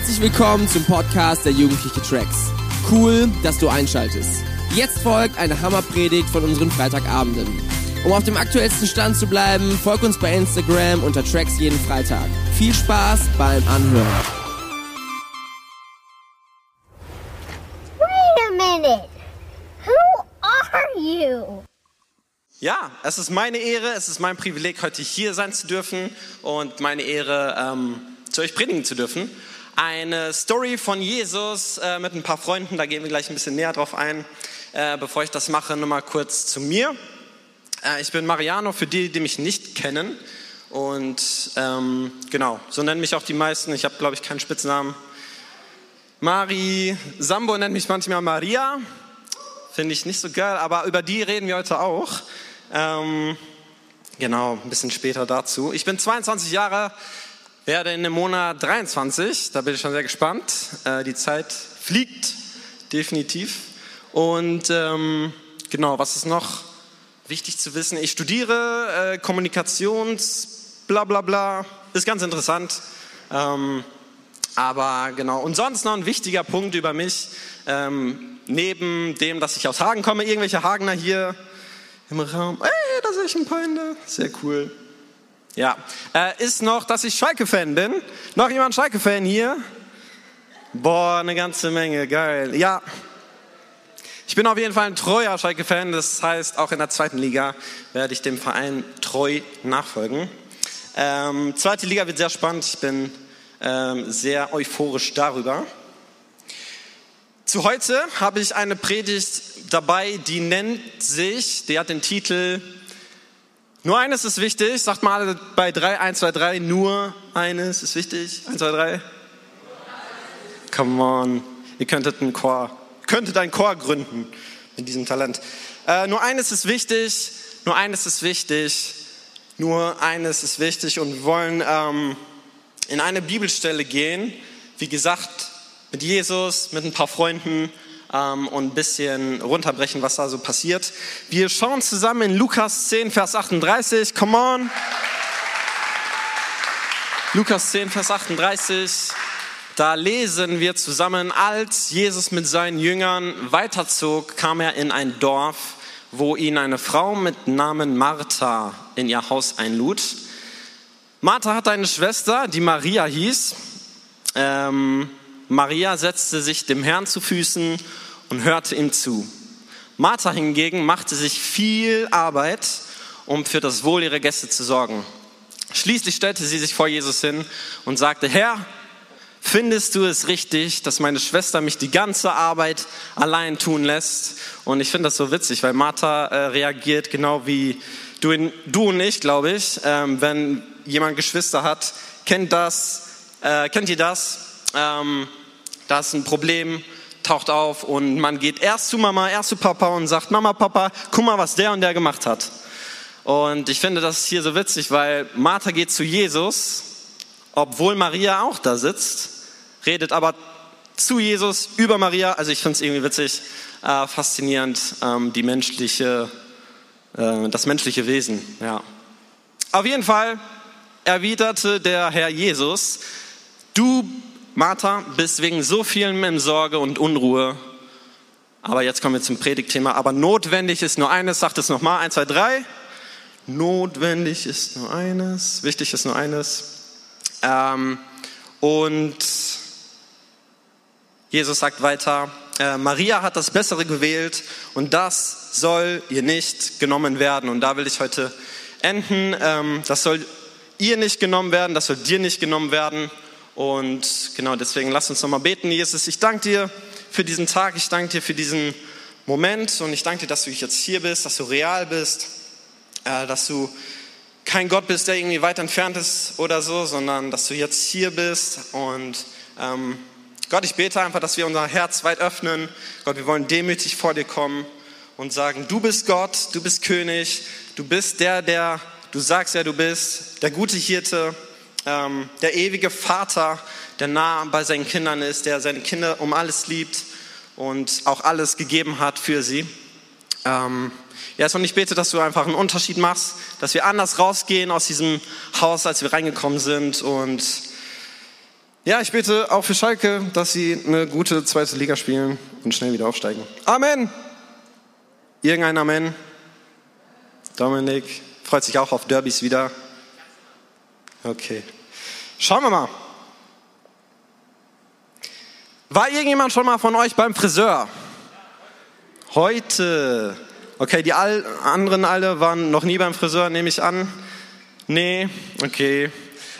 Herzlich willkommen zum Podcast der Jugendliche Tracks. Cool, dass du einschaltest. Jetzt folgt eine Hammerpredigt von unseren Freitagabenden. Um auf dem aktuellsten Stand zu bleiben, folg uns bei Instagram unter Tracks jeden Freitag. Viel Spaß beim Anhören. Wait a minute. Who are you? Ja, es ist meine Ehre, es ist mein Privileg, heute hier sein zu dürfen und meine Ehre, ähm, zu euch predigen zu dürfen. Eine Story von Jesus äh, mit ein paar Freunden, da gehen wir gleich ein bisschen näher drauf ein. Äh, bevor ich das mache, nochmal kurz zu mir. Äh, ich bin Mariano, für die, die mich nicht kennen. Und ähm, genau, so nennen mich auch die meisten. Ich habe, glaube ich, keinen Spitznamen. Mari Sambo nennt mich manchmal Maria. Finde ich nicht so geil, aber über die reden wir heute auch. Ähm, genau, ein bisschen später dazu. Ich bin 22 Jahre, werde in dem Monat 23. Da bin ich schon sehr gespannt. Äh, die Zeit fliegt definitiv. Und ähm, genau, was ist noch wichtig zu wissen? Ich studiere äh, Kommunikations, bla bla bla. Ist ganz interessant. Ähm, aber genau, und sonst noch ein wichtiger Punkt über mich. Ähm, neben dem, dass ich aus Hagen komme, irgendwelche Hagener hier im Raum. Ey, da sehe ich ein paar Hände. Sehr cool. Ja, äh, ist noch, dass ich Schalke-Fan bin. Noch jemand Schalke-Fan hier? Boah, eine ganze Menge, geil. Ja, ich bin auf jeden Fall ein treuer Schalke-Fan. Das heißt, auch in der zweiten Liga werde ich dem Verein treu nachfolgen. Ähm, zweite Liga wird sehr spannend. Ich bin ähm, sehr euphorisch darüber. Zu heute habe ich eine Predigt dabei, die nennt sich, die hat den Titel Nur eines ist wichtig. Sagt mal bei 3, 1, 2, 3, nur eines ist wichtig. 1, 2, 3. Come on. Ihr könntet einen Chor, könntet einen Chor gründen mit diesem Talent. Äh, nur eines ist wichtig, nur eines ist wichtig, nur eines ist wichtig und wir wollen ähm, in eine Bibelstelle gehen. Wie gesagt, mit Jesus, mit ein paar Freunden ähm, und ein bisschen runterbrechen, was da so passiert. Wir schauen zusammen in Lukas 10, Vers 38. Come on. Lukas 10, Vers 38. Da lesen wir zusammen, als Jesus mit seinen Jüngern weiterzog, kam er in ein Dorf, wo ihn eine Frau mit Namen Martha in ihr Haus einlud. Martha hatte eine Schwester, die Maria hieß. Ähm, Maria setzte sich dem Herrn zu Füßen und hörte ihm zu. Martha hingegen machte sich viel Arbeit, um für das Wohl ihrer Gäste zu sorgen. Schließlich stellte sie sich vor Jesus hin und sagte, Herr, findest du es richtig, dass meine Schwester mich die ganze Arbeit allein tun lässt? Und ich finde das so witzig, weil Martha äh, reagiert genau wie du, in, du und ich, glaube ich. Ähm, wenn jemand Geschwister hat, kennt das, äh, kennt ihr das? Ähm, da ist ein Problem, taucht auf und man geht erst zu Mama, erst zu Papa und sagt, Mama, Papa, guck mal, was der und der gemacht hat. Und ich finde das hier so witzig, weil Martha geht zu Jesus, obwohl Maria auch da sitzt, redet aber zu Jesus über Maria. Also ich finde es irgendwie witzig, äh, faszinierend, ähm, die menschliche, äh, das menschliche Wesen. Ja. Auf jeden Fall erwiderte der Herr Jesus, du Martha bist wegen so vielem in Sorge und Unruhe. Aber jetzt kommen wir zum Predigtthema. Aber notwendig ist nur eines, sagt es nochmal, eins, zwei, drei. Notwendig ist nur eines, wichtig ist nur eines. Ähm, und Jesus sagt weiter, äh, Maria hat das Bessere gewählt und das soll ihr nicht genommen werden. Und da will ich heute enden. Ähm, das soll ihr nicht genommen werden, das soll dir nicht genommen werden. Und genau deswegen lass uns nochmal beten. Jesus, ich danke dir für diesen Tag, ich danke dir für diesen Moment und ich danke dir, dass du jetzt hier bist, dass du real bist, äh, dass du kein Gott bist, der irgendwie weit entfernt ist oder so, sondern dass du jetzt hier bist. Und ähm, Gott, ich bete einfach, dass wir unser Herz weit öffnen. Gott, wir wollen demütig vor dir kommen und sagen, du bist Gott, du bist König, du bist der, der du sagst, ja du bist, der gute Hirte, ähm, der ewige Vater, der nah bei seinen Kindern ist, der seine Kinder um alles liebt und auch alles gegeben hat für sie. Ähm, ja, und ich bete, dass du einfach einen Unterschied machst, dass wir anders rausgehen aus diesem Haus, als wir reingekommen sind und Ja, ich bete auch für Schalke, dass sie eine gute zweite Liga spielen und schnell wieder aufsteigen. Amen. Irgendein Amen. Dominik freut sich auch auf Derbys wieder. Okay. Schauen wir mal. War irgendjemand schon mal von euch beim Friseur? Heute. Okay, die all, anderen alle waren noch nie beim Friseur, nehme ich an. Nee, okay.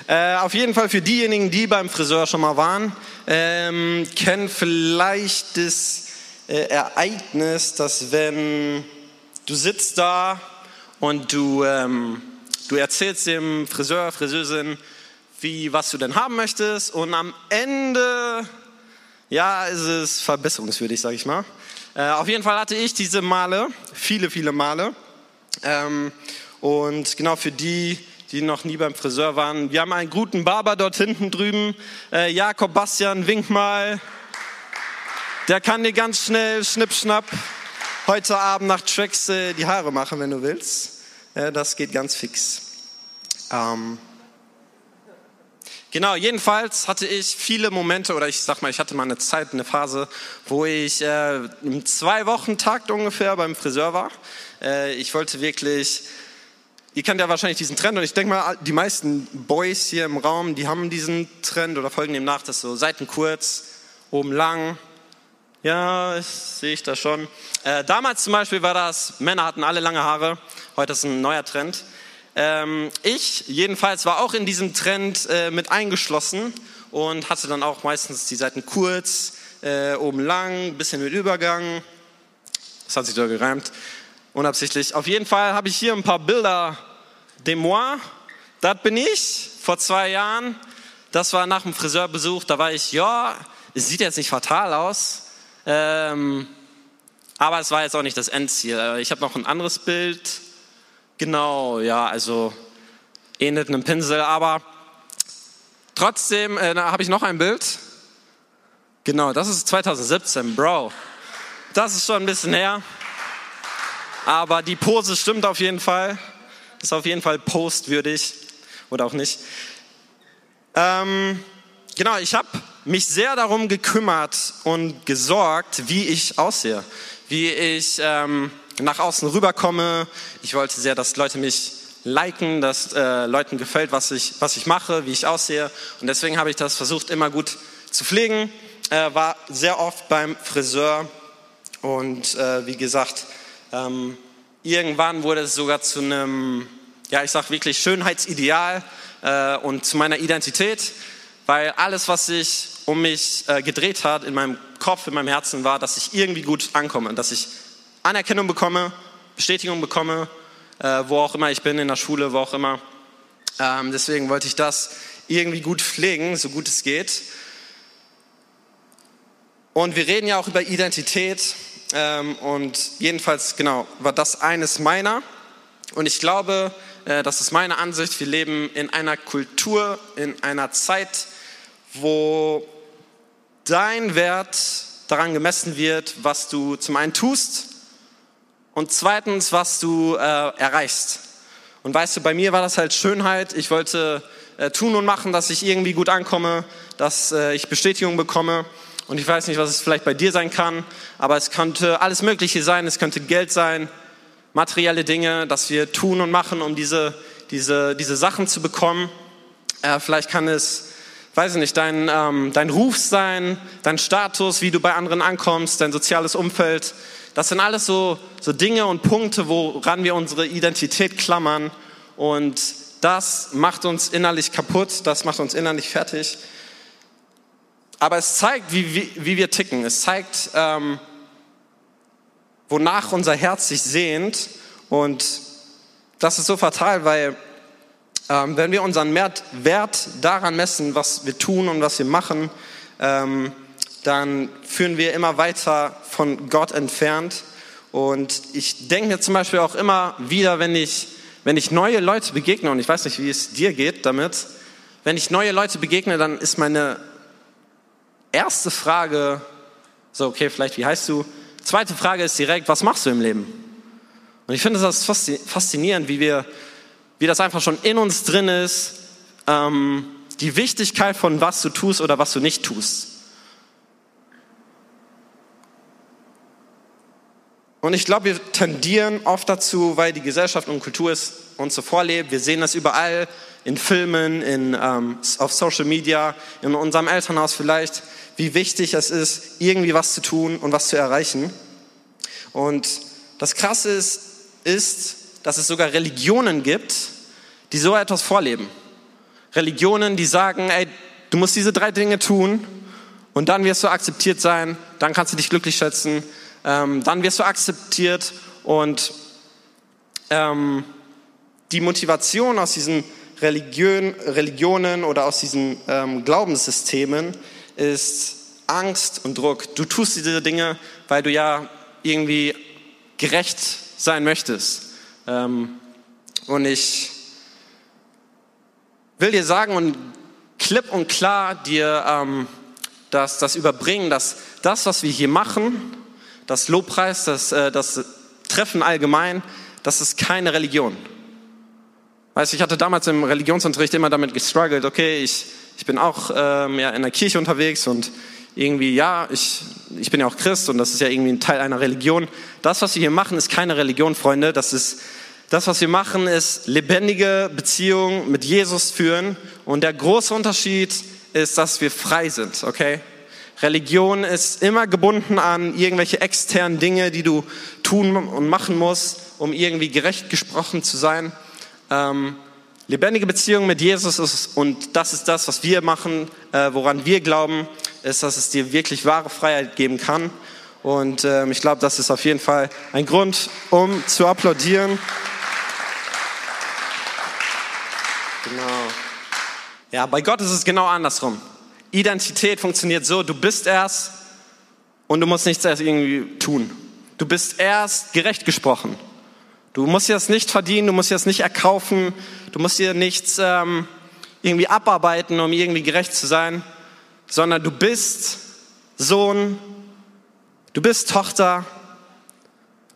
Äh, auf jeden Fall für diejenigen, die beim Friseur schon mal waren, ähm, kennen vielleicht das äh, Ereignis, dass wenn du sitzt da und du, ähm, du erzählst dem Friseur, Friseurin, wie, was du denn haben möchtest und am Ende, ja, ist es verbesserungswürdig, sag ich mal. Äh, auf jeden Fall hatte ich diese Male, viele, viele Male. Ähm, und genau für die, die noch nie beim Friseur waren. Wir haben einen guten Barber dort hinten drüben. Äh, Jakob Bastian, wink mal. Der kann dir ganz schnell, schnipp, schnapp, heute Abend nach Tracks äh, die Haare machen, wenn du willst. Äh, das geht ganz fix. Ähm, Genau, jedenfalls hatte ich viele Momente, oder ich sag mal, ich hatte mal eine Zeit, eine Phase, wo ich äh, im zwei Wochen Takt ungefähr beim Friseur war. Äh, ich wollte wirklich Ihr kennt ja wahrscheinlich diesen Trend und ich denke mal, die meisten Boys hier im Raum, die haben diesen Trend oder folgen dem nach, dass so Seiten kurz, oben lang. Ja, sehe ich das schon. Äh, damals zum Beispiel war das, Männer hatten alle lange Haare. Heute ist ein neuer Trend. Ähm, ich jedenfalls war auch in diesem Trend äh, mit eingeschlossen und hatte dann auch meistens die Seiten kurz, äh, oben lang, bisschen mit Übergang. Das hat sich da gereimt unabsichtlich. Auf jeden Fall habe ich hier ein paar Bilder de moi. Das bin ich vor zwei Jahren. Das war nach dem Friseurbesuch. Da war ich, ja, es sieht jetzt nicht fatal aus. Ähm, aber es war jetzt auch nicht das Endziel. Ich habe noch ein anderes Bild. Genau, ja, also ähnelt einem Pinsel, aber trotzdem äh, habe ich noch ein Bild. Genau, das ist 2017, Bro. Das ist schon ein bisschen her. Aber die Pose stimmt auf jeden Fall. Ist auf jeden Fall postwürdig oder auch nicht. Ähm, genau, ich habe mich sehr darum gekümmert und gesorgt, wie ich aussehe, wie ich ähm, nach außen rüberkomme. Ich wollte sehr, dass Leute mich liken, dass äh, Leuten gefällt, was ich, was ich mache, wie ich aussehe. Und deswegen habe ich das versucht, immer gut zu pflegen. Äh, war sehr oft beim Friseur und äh, wie gesagt, ähm, irgendwann wurde es sogar zu einem, ja, ich sag wirklich Schönheitsideal äh, und zu meiner Identität, weil alles, was sich um mich äh, gedreht hat, in meinem Kopf, in meinem Herzen, war, dass ich irgendwie gut ankomme, dass ich Anerkennung bekomme, Bestätigung bekomme, äh, wo auch immer ich bin, in der Schule, wo auch immer. Ähm, deswegen wollte ich das irgendwie gut pflegen, so gut es geht. Und wir reden ja auch über Identität ähm, und jedenfalls, genau, war das eines meiner. Und ich glaube, äh, das ist meine Ansicht, wir leben in einer Kultur, in einer Zeit, wo dein Wert daran gemessen wird, was du zum einen tust und zweitens, was du äh, erreichst. Und weißt du, bei mir war das halt Schönheit. Ich wollte äh, tun und machen, dass ich irgendwie gut ankomme, dass äh, ich Bestätigung bekomme. Und ich weiß nicht, was es vielleicht bei dir sein kann, aber es könnte alles Mögliche sein. Es könnte Geld sein, materielle Dinge, dass wir tun und machen, um diese, diese, diese Sachen zu bekommen. Äh, vielleicht kann es, weiß ich nicht, dein, ähm, dein Ruf sein, dein Status, wie du bei anderen ankommst, dein soziales Umfeld. Das sind alles so, so Dinge und Punkte, woran wir unsere Identität klammern. Und das macht uns innerlich kaputt, das macht uns innerlich fertig. Aber es zeigt, wie, wie, wie wir ticken. Es zeigt, ähm, wonach unser Herz sich sehnt. Und das ist so fatal, weil ähm, wenn wir unseren Wert, daran messen, was wir tun und was wir machen, ähm, dann führen wir immer weiter von Gott entfernt. Und ich denke mir zum Beispiel auch immer wieder, wenn ich, wenn ich neue Leute begegne, und ich weiß nicht, wie es dir geht damit, wenn ich neue Leute begegne, dann ist meine erste Frage, so, okay, vielleicht, wie heißt du? Zweite Frage ist direkt, was machst du im Leben? Und ich finde das faszinierend, wie wir, wie das einfach schon in uns drin ist, ähm, die Wichtigkeit von was du tust oder was du nicht tust. Und ich glaube, wir tendieren oft dazu, weil die Gesellschaft und Kultur es uns so vorlebt. Wir sehen das überall in Filmen, in, ähm, auf Social Media, in unserem Elternhaus vielleicht, wie wichtig es ist, irgendwie was zu tun und was zu erreichen. Und das Krasse ist, ist, dass es sogar Religionen gibt, die so etwas vorleben. Religionen, die sagen, ey, du musst diese drei Dinge tun und dann wirst du akzeptiert sein, dann kannst du dich glücklich schätzen, ähm, dann wirst du akzeptiert und ähm, die Motivation aus diesen Religion, Religionen oder aus diesen ähm, Glaubenssystemen ist Angst und Druck. Du tust diese Dinge, weil du ja irgendwie gerecht sein möchtest. Ähm, und ich will dir sagen und klipp und klar dir ähm, das, das überbringen, dass das, was wir hier machen, das Lobpreis, das, äh, das Treffen allgemein, das ist keine Religion. Weißt, ich hatte damals im Religionsunterricht immer damit gestruggelt, okay, ich, ich bin auch ähm, ja, in der Kirche unterwegs und irgendwie, ja, ich, ich bin ja auch Christ und das ist ja irgendwie ein Teil einer Religion. Das, was wir hier machen, ist keine Religion, Freunde. Das ist, das, was wir machen, ist lebendige Beziehungen mit Jesus führen. Und der große Unterschied ist, dass wir frei sind, okay? Religion ist immer gebunden an irgendwelche externen Dinge, die du tun und machen musst, um irgendwie gerecht gesprochen zu sein. Ähm, lebendige Beziehung mit Jesus ist, und das ist das, was wir machen, äh, woran wir glauben, ist, dass es dir wirklich wahre Freiheit geben kann. Und ähm, ich glaube, das ist auf jeden Fall ein Grund, um zu applaudieren. Genau. Ja, bei Gott ist es genau andersrum. Identität funktioniert so, du bist erst und du musst nichts erst irgendwie tun. Du bist erst gerecht gesprochen. Du musst dir das nicht verdienen, du musst dir das nicht erkaufen, du musst dir nichts ähm, irgendwie abarbeiten, um irgendwie gerecht zu sein, sondern du bist Sohn, du bist Tochter,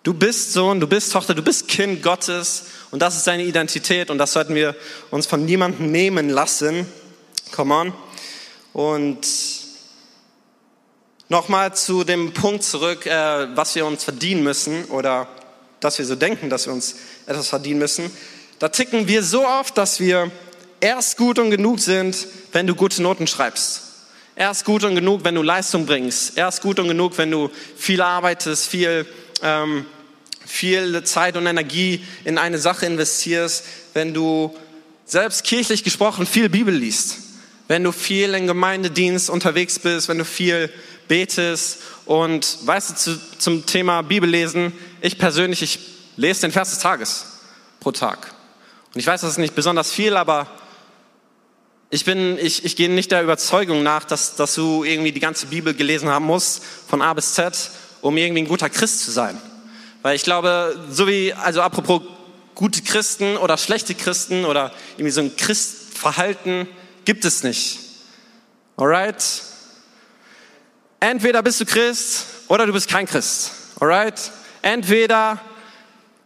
du bist Sohn, du bist Tochter, du bist Kind Gottes und das ist deine Identität und das sollten wir uns von niemandem nehmen lassen. Come on. Und nochmal zu dem Punkt zurück, äh, was wir uns verdienen müssen oder dass wir so denken, dass wir uns etwas verdienen müssen. Da ticken wir so oft, dass wir erst gut und genug sind, wenn du gute Noten schreibst. Erst gut und genug, wenn du Leistung bringst. Erst gut und genug, wenn du viel arbeitest, viel, ähm, viel Zeit und Energie in eine Sache investierst, wenn du selbst kirchlich gesprochen viel Bibel liest wenn du viel in Gemeindedienst unterwegs bist, wenn du viel betest und weißt du zu, zum Thema Bibellesen, ich persönlich, ich lese den Vers des Tages pro Tag. Und ich weiß, das ist nicht besonders viel, aber ich bin, ich, ich gehe nicht der Überzeugung nach, dass, dass du irgendwie die ganze Bibel gelesen haben musst, von A bis Z, um irgendwie ein guter Christ zu sein. Weil ich glaube, so wie, also apropos gute Christen oder schlechte Christen oder irgendwie so ein Christverhalten, gibt es nicht. Alright? Entweder bist du Christ oder du bist kein Christ. Alright? Entweder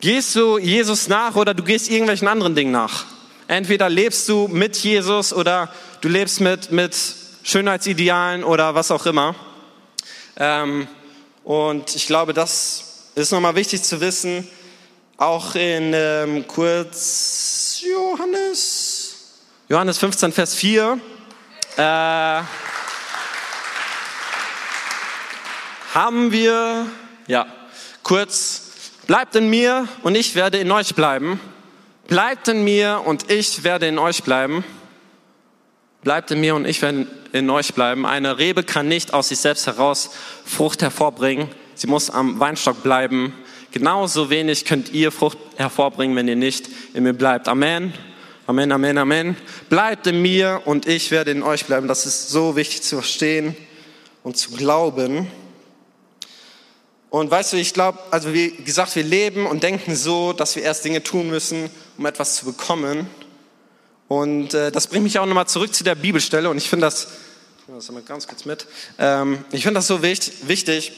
gehst du Jesus nach oder du gehst irgendwelchen anderen Dingen nach. Entweder lebst du mit Jesus oder du lebst mit, mit Schönheitsidealen oder was auch immer. Ähm, und ich glaube, das ist nochmal wichtig zu wissen. Auch in ähm, kurz Johannes Johannes 15, Vers 4. Äh, haben wir, ja, kurz, bleibt in mir und ich werde in euch bleiben. Bleibt in mir und ich werde in euch bleiben. Bleibt in mir und ich werde in euch bleiben. Eine Rebe kann nicht aus sich selbst heraus Frucht hervorbringen. Sie muss am Weinstock bleiben. Genauso wenig könnt ihr Frucht hervorbringen, wenn ihr nicht in mir bleibt. Amen. Amen, Amen, Amen. Bleibt in mir und ich werde in euch bleiben. Das ist so wichtig zu verstehen und zu glauben. Und weißt du, ich glaube, also wie gesagt, wir leben und denken so, dass wir erst Dinge tun müssen, um etwas zu bekommen. Und äh, das bringt mich auch nochmal zurück zu der Bibelstelle. Und ich finde das, das mal ganz kurz mit. Ähm, ich finde das so wichtig, wichtig,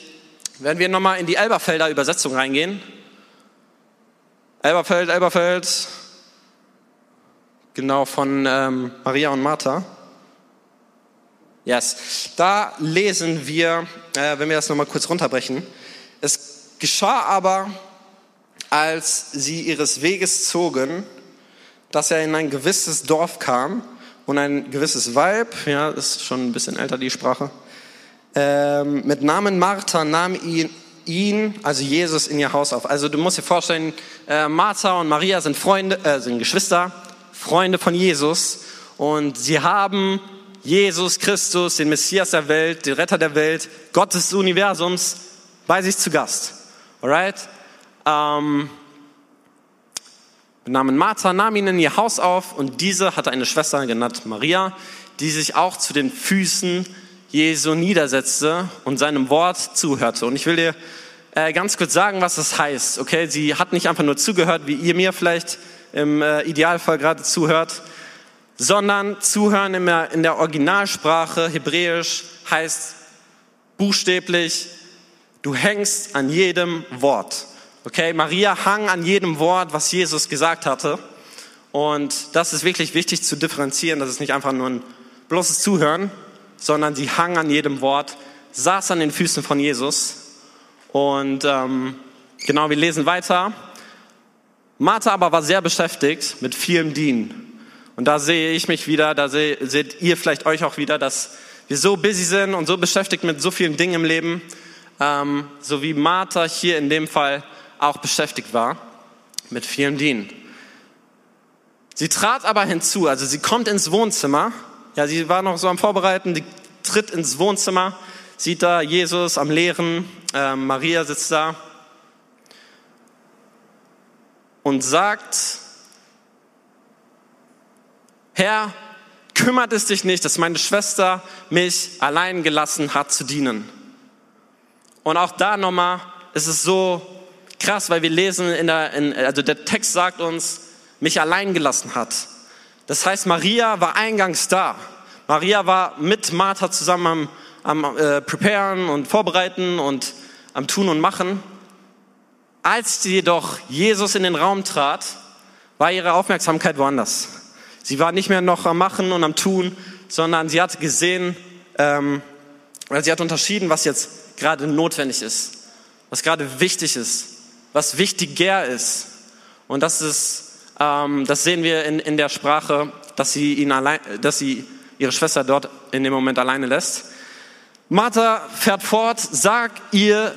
wenn wir nochmal in die Elberfelder Übersetzung reingehen. Elberfeld, Elberfeld, genau von ähm, Maria und Martha. Yes. Da lesen wir, äh, wenn wir das nochmal kurz runterbrechen. Es geschah aber, als sie ihres Weges zogen, dass er in ein gewisses Dorf kam und ein gewisses Weib, ja, ist schon ein bisschen älter die Sprache, ähm, mit Namen Martha nahm ihn, ihn, also Jesus, in ihr Haus auf. Also du musst dir vorstellen, äh, Martha und Maria sind Freunde, äh, sind Geschwister, Freunde von Jesus und sie haben Jesus Christus, den Messias der Welt, den Retter der Welt, Gott des Universums, bei sich zu Gast. Alright? Ähm, Namen Martha nahm ihn in ihr Haus auf und diese hatte eine Schwester genannt Maria, die sich auch zu den Füßen Jesu niedersetzte und seinem Wort zuhörte. Und ich will dir äh, ganz kurz sagen, was das heißt. Okay, sie hat nicht einfach nur zugehört, wie ihr mir vielleicht im äh, Idealfall gerade zuhört, sondern zuhören in der, in der Originalsprache Hebräisch heißt buchstäblich, du hängst an jedem Wort. Okay, Maria hang an jedem Wort, was Jesus gesagt hatte. Und das ist wirklich wichtig zu differenzieren. Das ist nicht einfach nur ein bloßes Zuhören, sondern sie hang an jedem Wort, saß an den Füßen von Jesus. Und ähm, genau, wir lesen weiter. Martha aber war sehr beschäftigt mit vielem Dienen. Und da sehe ich mich wieder, da seht ihr vielleicht euch auch wieder, dass wir so busy sind und so beschäftigt mit so vielen Dingen im Leben, ähm, so wie Martha hier in dem Fall auch beschäftigt war mit vielem Dienen. Sie trat aber hinzu, also sie kommt ins Wohnzimmer, ja, sie war noch so am Vorbereiten, die tritt ins Wohnzimmer, sieht da Jesus am Lehren, äh, Maria sitzt da und sagt, Herr, kümmert es dich nicht, dass meine Schwester mich allein gelassen hat zu dienen. Und auch da nochmal ist es so krass, weil wir lesen in der, in, also der Text sagt uns, mich allein gelassen hat. Das heißt, Maria war eingangs da. Maria war mit Martha zusammen am, am äh, Preparen und Vorbereiten und am Tun und Machen. Als jedoch Jesus in den Raum trat, war ihre Aufmerksamkeit woanders. Sie war nicht mehr noch am Machen und am Tun, sondern sie hat gesehen, ähm, sie hat unterschieden, was jetzt gerade notwendig ist, was gerade wichtig ist was wichtiger ist. Und das ist, ähm, das sehen wir in, in der Sprache, dass sie ihn allein, dass sie ihre Schwester dort in dem Moment alleine lässt. Martha fährt fort, sag ihr,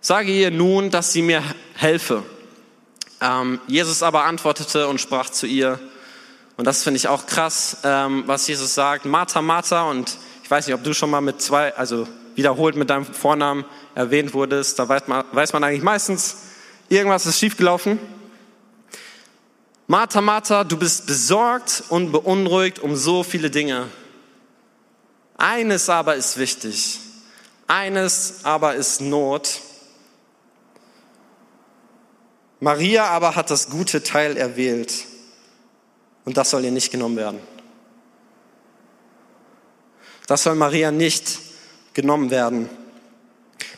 sage ihr nun, dass sie mir helfe. Ähm, Jesus aber antwortete und sprach zu ihr, und das finde ich auch krass, ähm, was Jesus sagt, Martha, Martha, und ich weiß nicht, ob du schon mal mit zwei, also wiederholt mit deinem Vornamen erwähnt wurdest, da weiß man, weiß man eigentlich meistens, Irgendwas ist schiefgelaufen. Martha, Martha, du bist besorgt und beunruhigt um so viele Dinge. Eines aber ist wichtig. Eines aber ist Not. Maria aber hat das gute Teil erwählt. Und das soll ihr nicht genommen werden. Das soll Maria nicht genommen werden.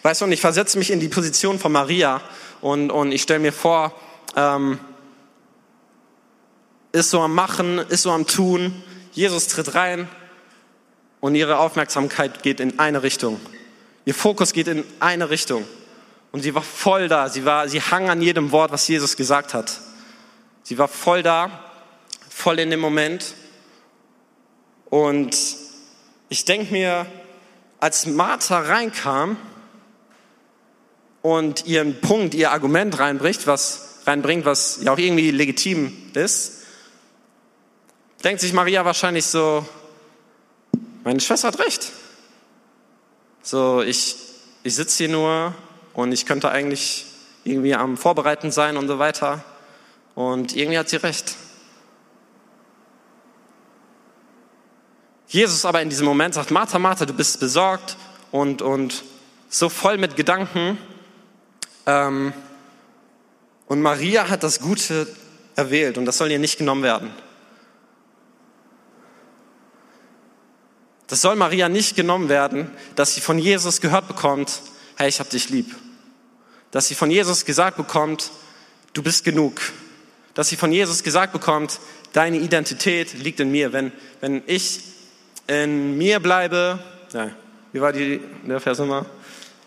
Weißt du, und ich versetze mich in die Position von Maria und, und ich stelle mir vor, ähm, ist so am Machen, ist so am Tun. Jesus tritt rein und ihre Aufmerksamkeit geht in eine Richtung. Ihr Fokus geht in eine Richtung. Und sie war voll da. Sie, war, sie hang an jedem Wort, was Jesus gesagt hat. Sie war voll da, voll in dem Moment. Und ich denke mir, als Martha reinkam, und ihren Punkt, ihr Argument reinbringt, was, reinbringt, was ja auch irgendwie legitim ist, denkt sich Maria wahrscheinlich so, meine Schwester hat recht. So, ich, ich sitze hier nur und ich könnte eigentlich irgendwie am Vorbereiten sein und so weiter. Und irgendwie hat sie recht. Jesus aber in diesem Moment sagt, Martha, Martha, du bist besorgt und, und so voll mit Gedanken, ähm, und Maria hat das Gute erwählt und das soll ihr nicht genommen werden. Das soll Maria nicht genommen werden, dass sie von Jesus gehört bekommt, hey, ich hab dich lieb. Dass sie von Jesus gesagt bekommt, du bist genug. Dass sie von Jesus gesagt bekommt, deine Identität liegt in mir. Wenn, wenn ich in mir bleibe, ja, wie war die, der Vers immer?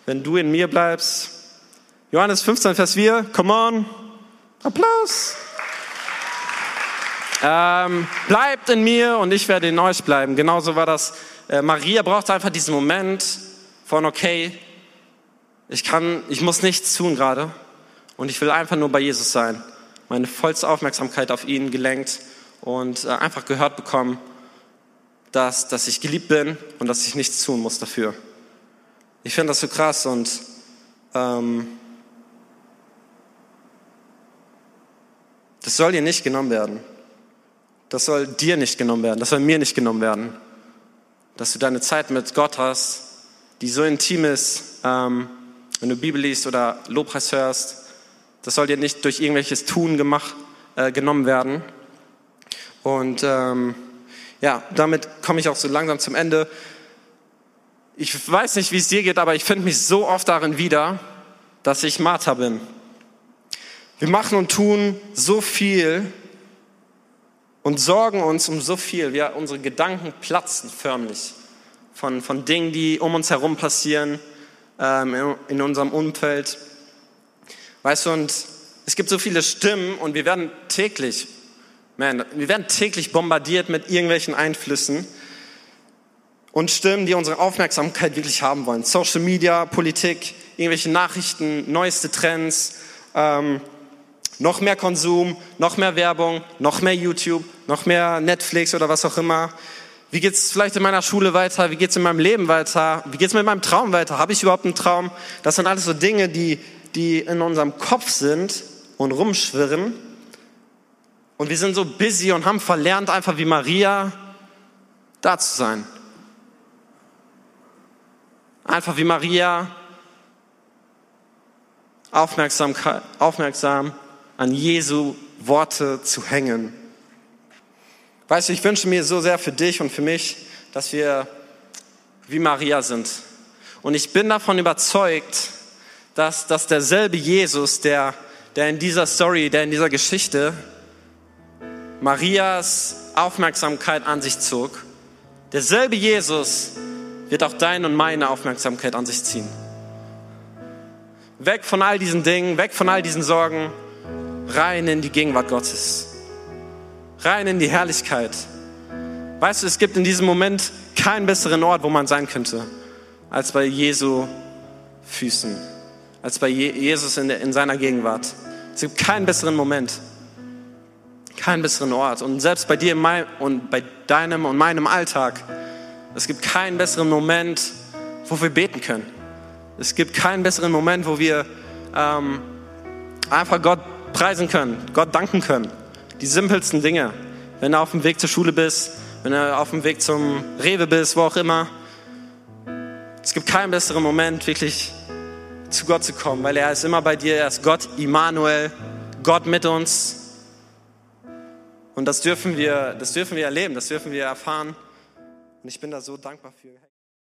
Wenn du in mir bleibst, Johannes 15, Vers 4, come on, Applaus. Ähm, bleibt in mir und ich werde in euch bleiben. Genauso war das. Äh, Maria brauchte einfach diesen Moment von, okay, ich kann, ich muss nichts tun gerade und ich will einfach nur bei Jesus sein. Meine vollste Aufmerksamkeit auf ihn gelenkt und äh, einfach gehört bekommen, dass, dass ich geliebt bin und dass ich nichts tun muss dafür. Ich finde das so krass und ähm, das soll dir nicht genommen werden. Das soll dir nicht genommen werden. Das soll mir nicht genommen werden. Dass du deine Zeit mit Gott hast, die so intim ist, ähm, wenn du Bibel liest oder Lobpreis hörst. Das soll dir nicht durch irgendwelches Tun gemacht, äh, genommen werden. Und ähm, ja, damit komme ich auch so langsam zum Ende. Ich weiß nicht, wie es dir geht, aber ich finde mich so oft darin wieder, dass ich Martha bin. Wir machen und tun so viel und sorgen uns um so viel. Wir, unsere Gedanken platzen förmlich von, von Dingen, die um uns herum passieren, in, in unserem Umfeld. Weißt du, und es gibt so viele Stimmen und wir werden täglich, man, wir werden täglich bombardiert mit irgendwelchen Einflüssen und Stimmen, die unsere Aufmerksamkeit wirklich haben wollen. Social Media, Politik, irgendwelche Nachrichten, neueste Trends, ähm, noch mehr Konsum, noch mehr Werbung, noch mehr YouTube, noch mehr Netflix oder was auch immer. Wie geht's vielleicht in meiner Schule weiter? Wie geht's in meinem Leben weiter? Wie geht's mit meinem Traum weiter? Habe ich überhaupt einen Traum? Das sind alles so Dinge, die, die in unserem Kopf sind und rumschwirren. Und wir sind so busy und haben verlernt, einfach wie Maria da zu sein. Einfach wie Maria aufmerksam, aufmerksam an Jesu Worte zu hängen. Weißt du, ich wünsche mir so sehr für dich und für mich, dass wir wie Maria sind. Und ich bin davon überzeugt, dass, dass derselbe Jesus, der, der in dieser Story, der in dieser Geschichte Marias Aufmerksamkeit an sich zog, derselbe Jesus wird auch deine und meine Aufmerksamkeit an sich ziehen. Weg von all diesen Dingen, weg von all diesen Sorgen, rein in die Gegenwart Gottes. Rein in die Herrlichkeit. Weißt du, es gibt in diesem Moment keinen besseren Ort, wo man sein könnte, als bei Jesu Füßen, als bei Jesus in, der, in seiner Gegenwart. Es gibt keinen besseren Moment, keinen besseren Ort. Und selbst bei dir und bei deinem und meinem Alltag, es gibt keinen besseren Moment, wo wir beten können. Es gibt keinen besseren Moment, wo wir ähm, einfach Gott preisen können, Gott danken können. Die simpelsten Dinge. Wenn du auf dem Weg zur Schule bist, wenn du auf dem Weg zum Rewe bist, wo auch immer. Es gibt keinen besseren Moment, wirklich zu Gott zu kommen, weil er ist immer bei dir, er ist Gott, Immanuel, Gott mit uns. Und das dürfen wir, das dürfen wir erleben, das dürfen wir erfahren. Und ich bin da so dankbar für.